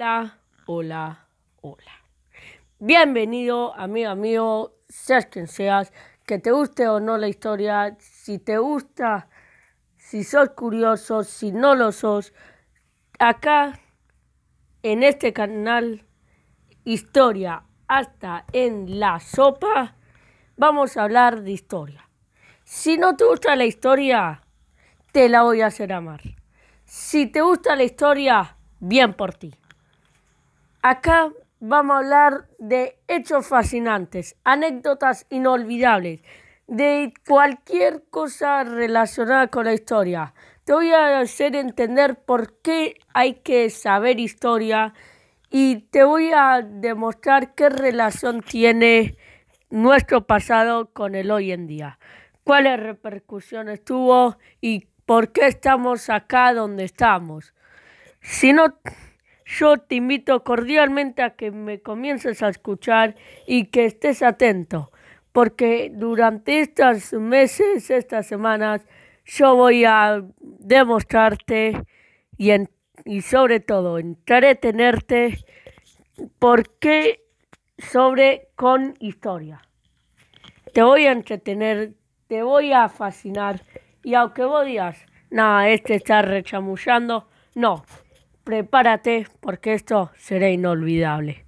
Hola, hola, hola. Bienvenido, amigo mío, seas quien seas, que te guste o no la historia, si te gusta, si sos curioso, si no lo sos, acá en este canal, Historia hasta en la sopa, vamos a hablar de historia. Si no te gusta la historia, te la voy a hacer amar. Si te gusta la historia, bien por ti. Acá vamos a hablar de hechos fascinantes, anécdotas inolvidables, de cualquier cosa relacionada con la historia. Te voy a hacer entender por qué hay que saber historia y te voy a demostrar qué relación tiene nuestro pasado con el hoy en día, cuáles repercusiones tuvo y por qué estamos acá donde estamos. Si no yo te invito cordialmente a que me comiences a escuchar y que estés atento, porque durante estos meses, estas semanas, yo voy a demostrarte y, y sobre todo entretenerte por qué sobre con historia. Te voy a entretener, te voy a fascinar y aunque vos digas, nada, este está rechamullando, no, prepárate porque esto será inolvidable.